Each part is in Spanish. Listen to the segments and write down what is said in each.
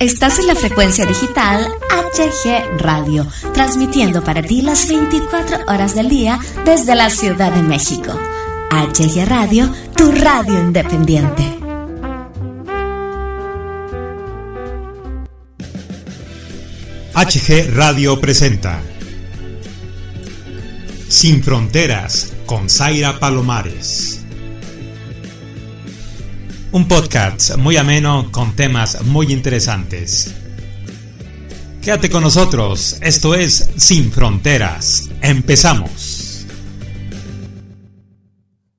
Estás en la frecuencia digital HG Radio, transmitiendo para ti las 24 horas del día desde la Ciudad de México. HG Radio, tu radio independiente. HG Radio presenta Sin Fronteras con Zaira Palomares. Un podcast muy ameno con temas muy interesantes. Quédate con nosotros, esto es Sin Fronteras. Empezamos.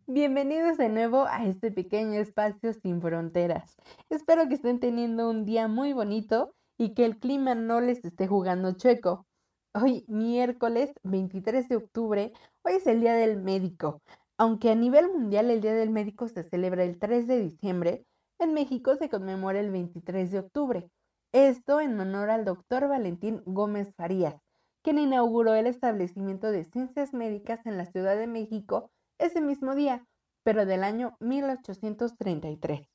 Bienvenidos de nuevo a este pequeño espacio sin fronteras. Espero que estén teniendo un día muy bonito y que el clima no les esté jugando chueco. Hoy, miércoles 23 de octubre, hoy es el Día del Médico. Aunque a nivel mundial el Día del Médico se celebra el 3 de diciembre, en México se conmemora el 23 de octubre. Esto en honor al doctor Valentín Gómez Farías, quien inauguró el establecimiento de ciencias médicas en la Ciudad de México ese mismo día, pero del año 1833.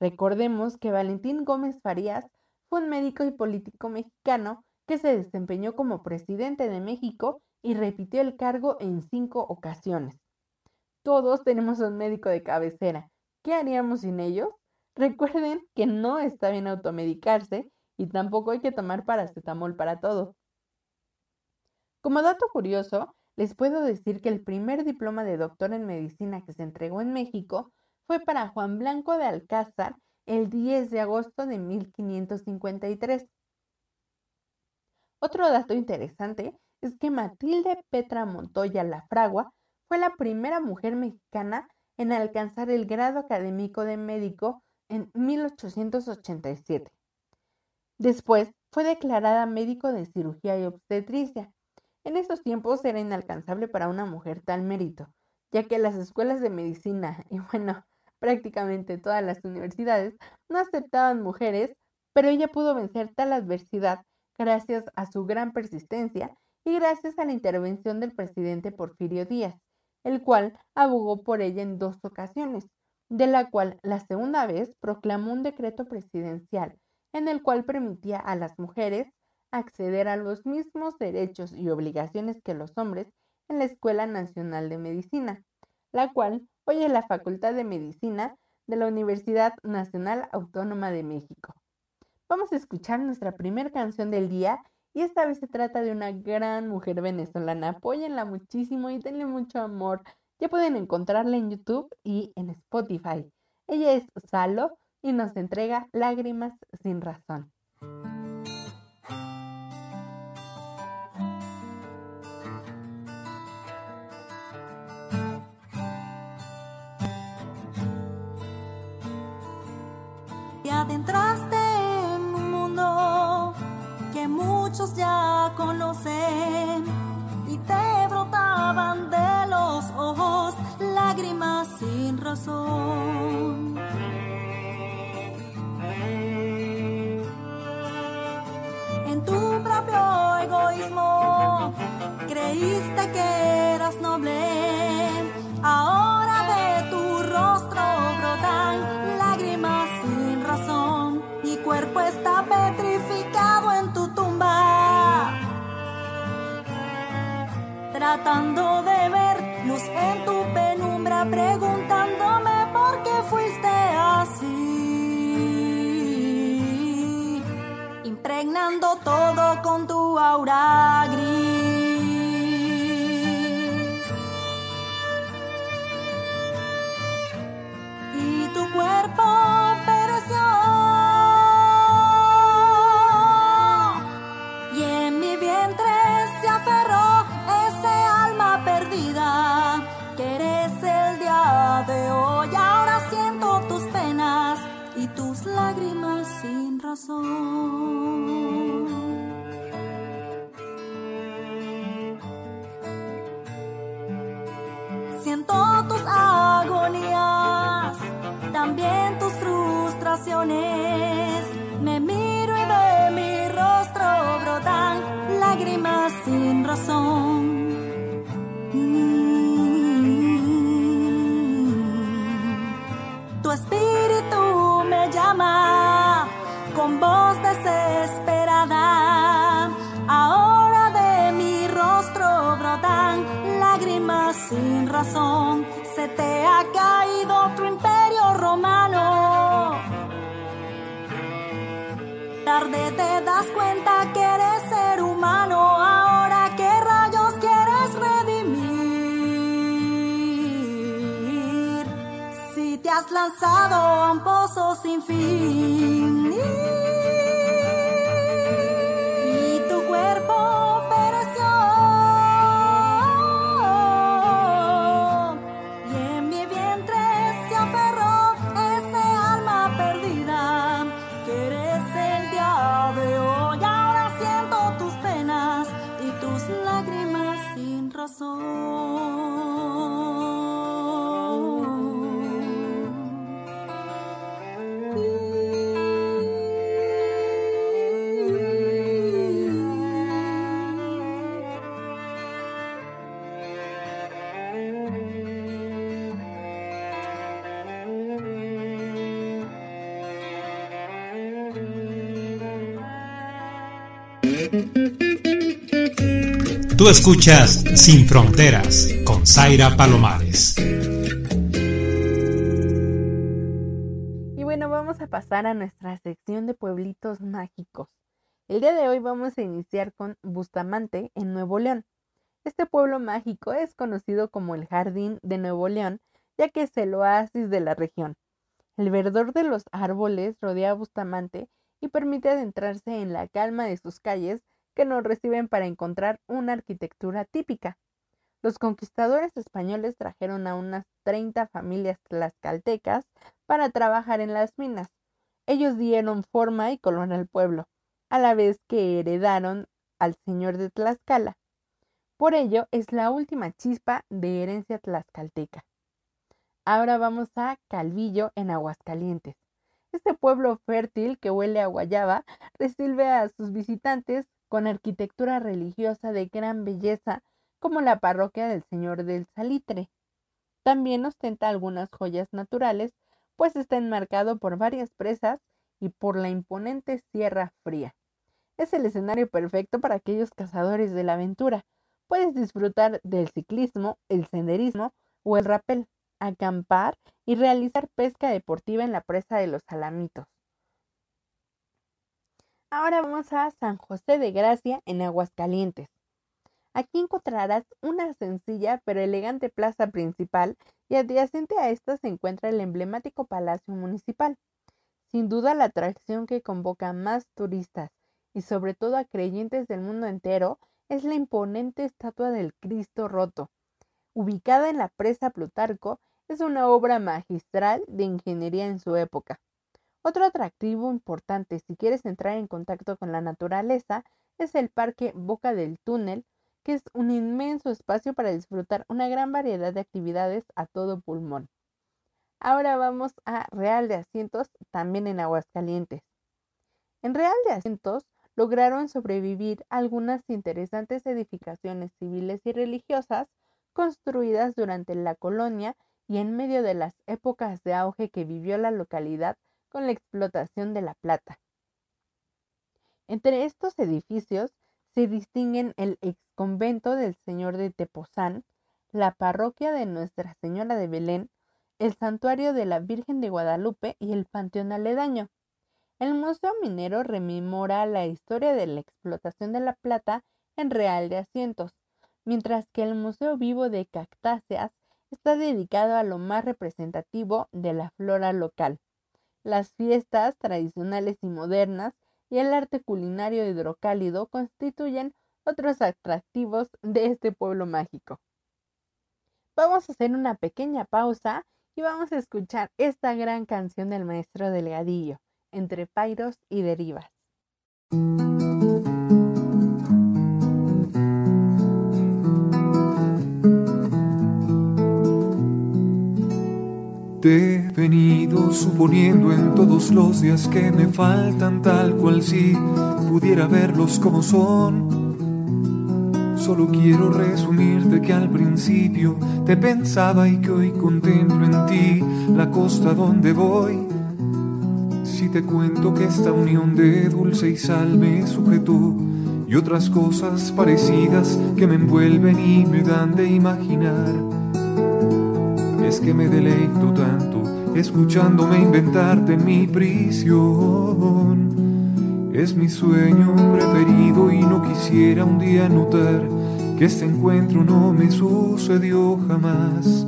Recordemos que Valentín Gómez Farías fue un médico y político mexicano que se desempeñó como presidente de México y repitió el cargo en cinco ocasiones. Todos tenemos un médico de cabecera. ¿Qué haríamos sin ellos? Recuerden que no está bien automedicarse y tampoco hay que tomar paracetamol para todo. Como dato curioso, les puedo decir que el primer diploma de doctor en medicina que se entregó en México fue para Juan Blanco de Alcázar el 10 de agosto de 1553. Otro dato interesante es que Matilde Petra Montoya La Fragua fue la primera mujer mexicana en alcanzar el grado académico de médico en 1887. Después fue declarada médico de cirugía y obstetricia. En esos tiempos era inalcanzable para una mujer tal mérito, ya que las escuelas de medicina y bueno, prácticamente todas las universidades no aceptaban mujeres, pero ella pudo vencer tal adversidad gracias a su gran persistencia y gracias a la intervención del presidente Porfirio Díaz el cual abogó por ella en dos ocasiones, de la cual la segunda vez proclamó un decreto presidencial en el cual permitía a las mujeres acceder a los mismos derechos y obligaciones que los hombres en la Escuela Nacional de Medicina, la cual hoy es la Facultad de Medicina de la Universidad Nacional Autónoma de México. Vamos a escuchar nuestra primera canción del día y esta vez se trata de una gran mujer venezolana. Apóyenla muchísimo y denle mucho amor. Ya pueden encontrarla en YouTube y en Spotify. Ella es Salo y nos entrega lágrimas sin razón. Te adentraste ya conocen y te brotaban de los ojos lágrimas sin razón. En tu propio egoísmo creíste que eras noble, tratando 哦 Se te ha caído tu imperio romano. Tarde te das cuenta que eres ser humano. Ahora qué rayos quieres redimir. Si te has lanzado a un pozo sin fin. Tú escuchas Sin Fronteras con Zaira Palomares. Y bueno, vamos a pasar a nuestra sección de pueblitos mágicos. El día de hoy vamos a iniciar con Bustamante en Nuevo León. Este pueblo mágico es conocido como el Jardín de Nuevo León, ya que es el oasis de la región. El verdor de los árboles rodea a Bustamante y permite adentrarse en la calma de sus calles que nos reciben para encontrar una arquitectura típica. Los conquistadores españoles trajeron a unas 30 familias tlaxcaltecas para trabajar en las minas. Ellos dieron forma y color al pueblo, a la vez que heredaron al señor de Tlaxcala. Por ello es la última chispa de herencia tlaxcalteca. Ahora vamos a Calvillo en Aguascalientes. Este pueblo fértil que huele a guayaba recibe a sus visitantes con arquitectura religiosa de gran belleza, como la parroquia del Señor del Salitre. También ostenta algunas joyas naturales, pues está enmarcado por varias presas y por la imponente Sierra Fría. Es el escenario perfecto para aquellos cazadores de la aventura. Puedes disfrutar del ciclismo, el senderismo o el rapel, acampar y realizar pesca deportiva en la presa de los Alamitos. Ahora vamos a San José de Gracia en Aguascalientes. Aquí encontrarás una sencilla pero elegante plaza principal y adyacente a esta se encuentra el emblemático Palacio Municipal. Sin duda la atracción que convoca más turistas y sobre todo a creyentes del mundo entero es la imponente estatua del Cristo roto. Ubicada en la presa Plutarco, es una obra magistral de ingeniería en su época. Otro atractivo importante si quieres entrar en contacto con la naturaleza es el Parque Boca del Túnel, que es un inmenso espacio para disfrutar una gran variedad de actividades a todo pulmón. Ahora vamos a Real de Asientos, también en Aguascalientes. En Real de Asientos lograron sobrevivir algunas interesantes edificaciones civiles y religiosas construidas durante la colonia y en medio de las épocas de auge que vivió la localidad con la explotación de la plata. Entre estos edificios se distinguen el exconvento del Señor de Tepozán, la parroquia de Nuestra Señora de Belén, el santuario de la Virgen de Guadalupe y el panteón aledaño. El Museo Minero rememora la historia de la explotación de la plata en Real de Asientos, mientras que el Museo Vivo de Cactáceas está dedicado a lo más representativo de la flora local las fiestas tradicionales y modernas y el arte culinario hidrocálido constituyen otros atractivos de este pueblo mágico. Vamos a hacer una pequeña pausa y vamos a escuchar esta gran canción del maestro Delgadillo, entre pairos y derivas. Te he venido suponiendo en todos los días que me faltan tal cual si pudiera verlos como son. Solo quiero resumirte que al principio te pensaba y que hoy contemplo en ti la costa donde voy. Si te cuento que esta unión de dulce y sal me sujetó y otras cosas parecidas que me envuelven y me dan de imaginar es que me deleito tanto escuchándome inventarte en mi prisión. Es mi sueño preferido y no quisiera un día notar que este encuentro no me sucedió jamás.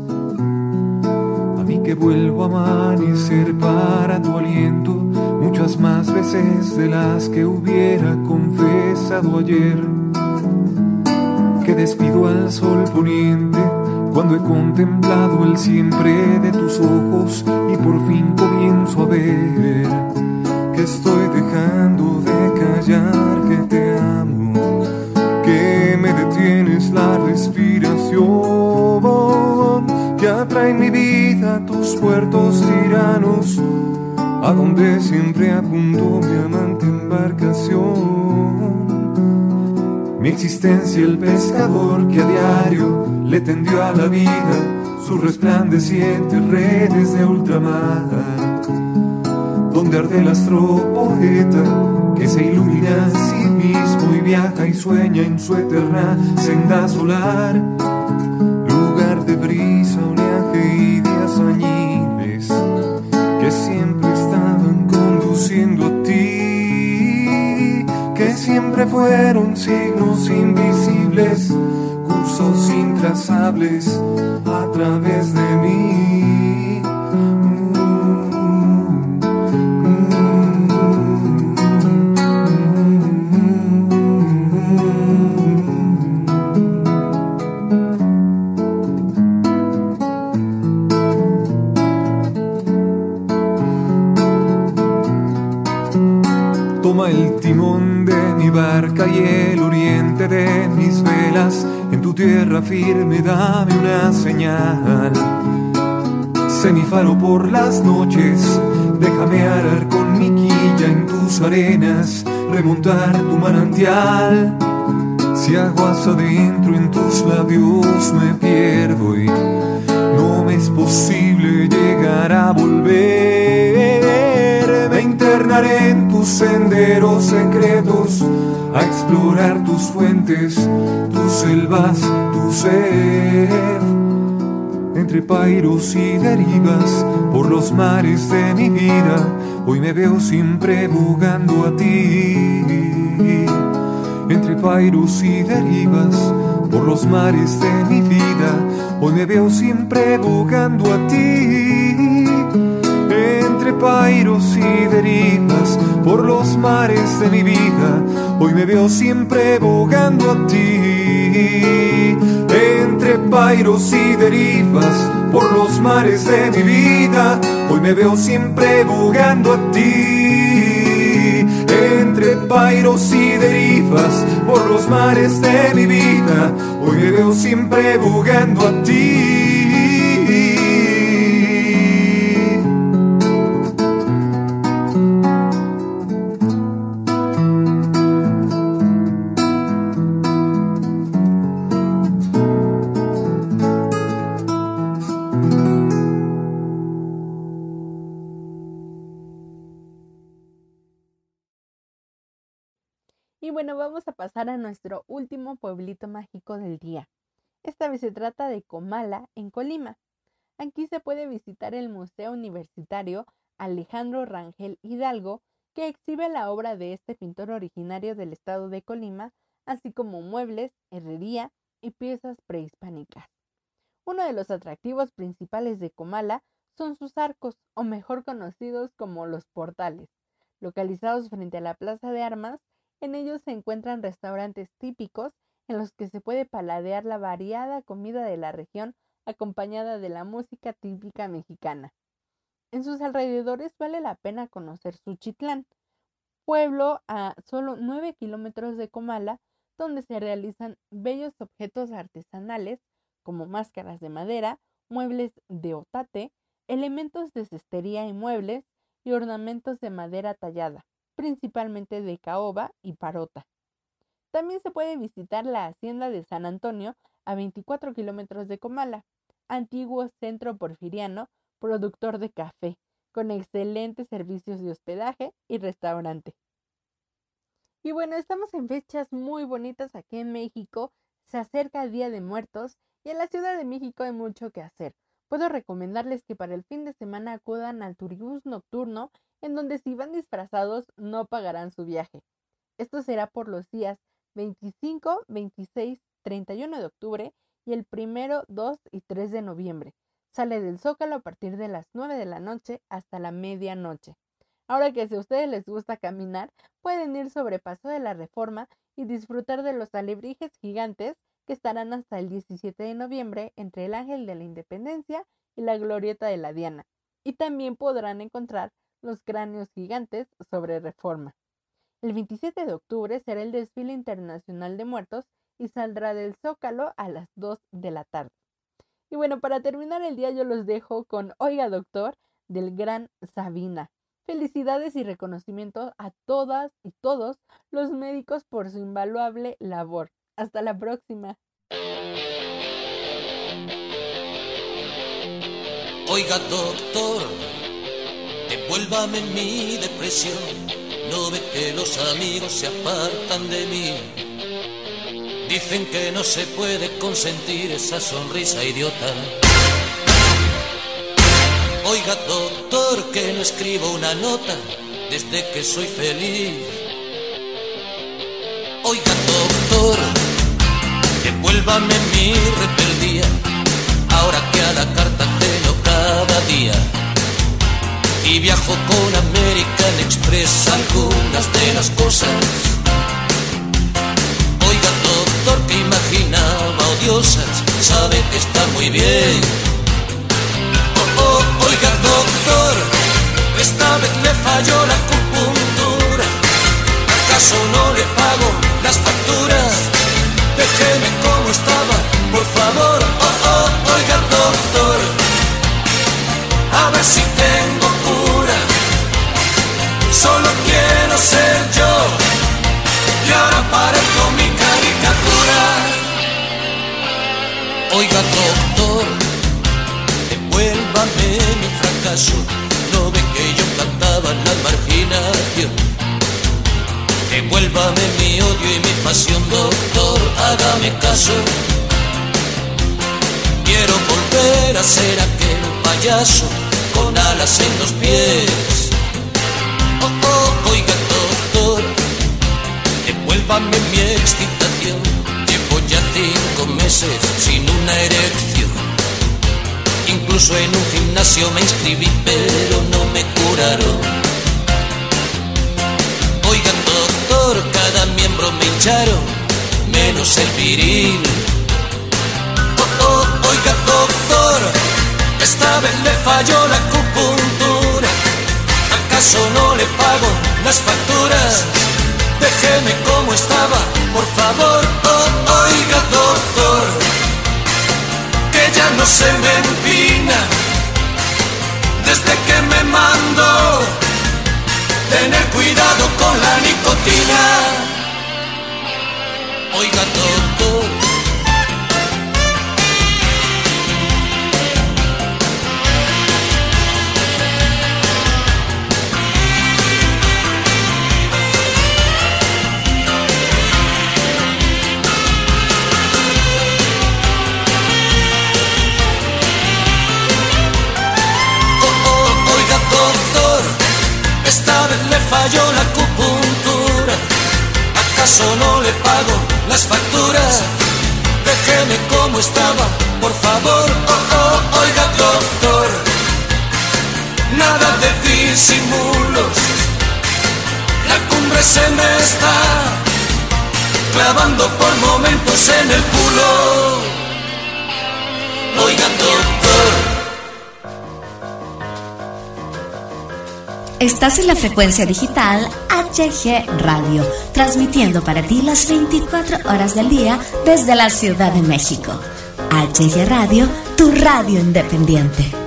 A mí que vuelvo a amanecer para tu aliento muchas más veces de las que hubiera confesado ayer. Que despido al sol poniente cuando he contemplado el siempre de tus ojos y por fin comienzo a ver que estoy dejando de callar que te amo, que me detienes la respiración, que atrae mi vida tus puertos tiranos, a donde siempre apunto mi amante embarcación. Mi existencia el pescador que a diario le tendió a la vida sus resplandecientes redes de ultramar, donde arde el astro poeta que se ilumina a sí mismo y viaja y sueña en su eterna senda solar, lugar de brisa, siempre fueron signos invisibles, cursos intrazables a través de mí. Por las noches, déjame arar con mi quilla en tus arenas, remontar tu manantial. Si aguas adentro en tus labios me pierdo y no me es posible llegar a volver. Me internaré en tus senderos secretos a explorar tus fuentes, tus selvas, tu sed. Entre pairos y derivas por los mares de mi vida, hoy me veo siempre bugando a ti entre pairos y derivas por los mares de mi vida. Hoy me veo siempre bogando a ti. Entre pairos y derivas por los mares de mi vida. Hoy me veo siempre bogando a ti. Entre pairos y derivas por los mares de mi vida. Hoy me veo siempre bogando a ti entre pairos y derivas por los mares de mi vida. Hoy me veo siempre bugando a ti. Bueno, vamos a pasar a nuestro último pueblito mágico del día. Esta vez se trata de Comala, en Colima. Aquí se puede visitar el Museo Universitario Alejandro Rangel Hidalgo, que exhibe la obra de este pintor originario del estado de Colima, así como muebles, herrería y piezas prehispánicas. Uno de los atractivos principales de Comala son sus arcos, o mejor conocidos como los portales, localizados frente a la Plaza de Armas en ellos se encuentran restaurantes típicos en los que se puede paladear la variada comida de la región acompañada de la música típica mexicana. En sus alrededores vale la pena conocer Suchitlán, pueblo a solo 9 kilómetros de Comala, donde se realizan bellos objetos artesanales como máscaras de madera, muebles de otate, elementos de cestería y muebles y ornamentos de madera tallada principalmente de caoba y parota. También se puede visitar la hacienda de San Antonio a 24 kilómetros de Comala, antiguo centro porfiriano, productor de café, con excelentes servicios de hospedaje y restaurante. Y bueno, estamos en fechas muy bonitas aquí en México, se acerca el Día de Muertos y en la Ciudad de México hay mucho que hacer, puedo recomendarles que para el fin de semana acudan al turibús nocturno, en donde si van disfrazados no pagarán su viaje. Esto será por los días 25, 26, 31 de octubre y el primero, 2 y 3 de noviembre. Sale del Zócalo a partir de las 9 de la noche hasta la medianoche. Ahora que si a ustedes les gusta caminar, pueden ir sobre Paso de la Reforma y disfrutar de los alebrijes gigantes que estarán hasta el 17 de noviembre entre el Ángel de la Independencia y la Glorieta de la Diana. Y también podrán encontrar los cráneos gigantes sobre Reforma. El 27 de octubre será el desfile internacional de muertos y saldrá del Zócalo a las 2 de la tarde. Y bueno, para terminar el día yo los dejo con Oiga Doctor del gran Sabina. Felicidades y reconocimiento a todas y todos los médicos por su invaluable labor. Hasta la próxima. Oiga, doctor, devuélvame mi depresión. No ve que los amigos se apartan de mí. Dicen que no se puede consentir esa sonrisa idiota. Oiga, doctor, que no escribo una nota desde que soy feliz. Oiga, doctor, devuélvame mi rebeldía, ahora que a la carta muy bien. Mi fracaso. No ve que yo cantaba la marginación Devuélvame mi odio y mi pasión, doctor, hágame caso. Quiero volver a ser aquel payaso con alas en los pies. Oh, oh, oiga, doctor, devuélvame mi excitación. Llevo ya cinco meses sin una erección. En un gimnasio me inscribí, pero no me curaron. cada miembro me hincharon, menos el viril. Oh, oh, oiga doctor, esta vez le falló la acupuntura. ¿Acaso no le pago las facturas? Déjeme como estaba, por favor. Oh, oiga doctor, que ya no se me empina. Desde que me mandó Tener cuidado con disimulos. La cumbre se me está clavando por momentos en el culo. Oiga, doctor. Estás en la frecuencia digital HG Radio, transmitiendo para ti las 24 horas del día desde la Ciudad de México. HG Radio, tu radio independiente.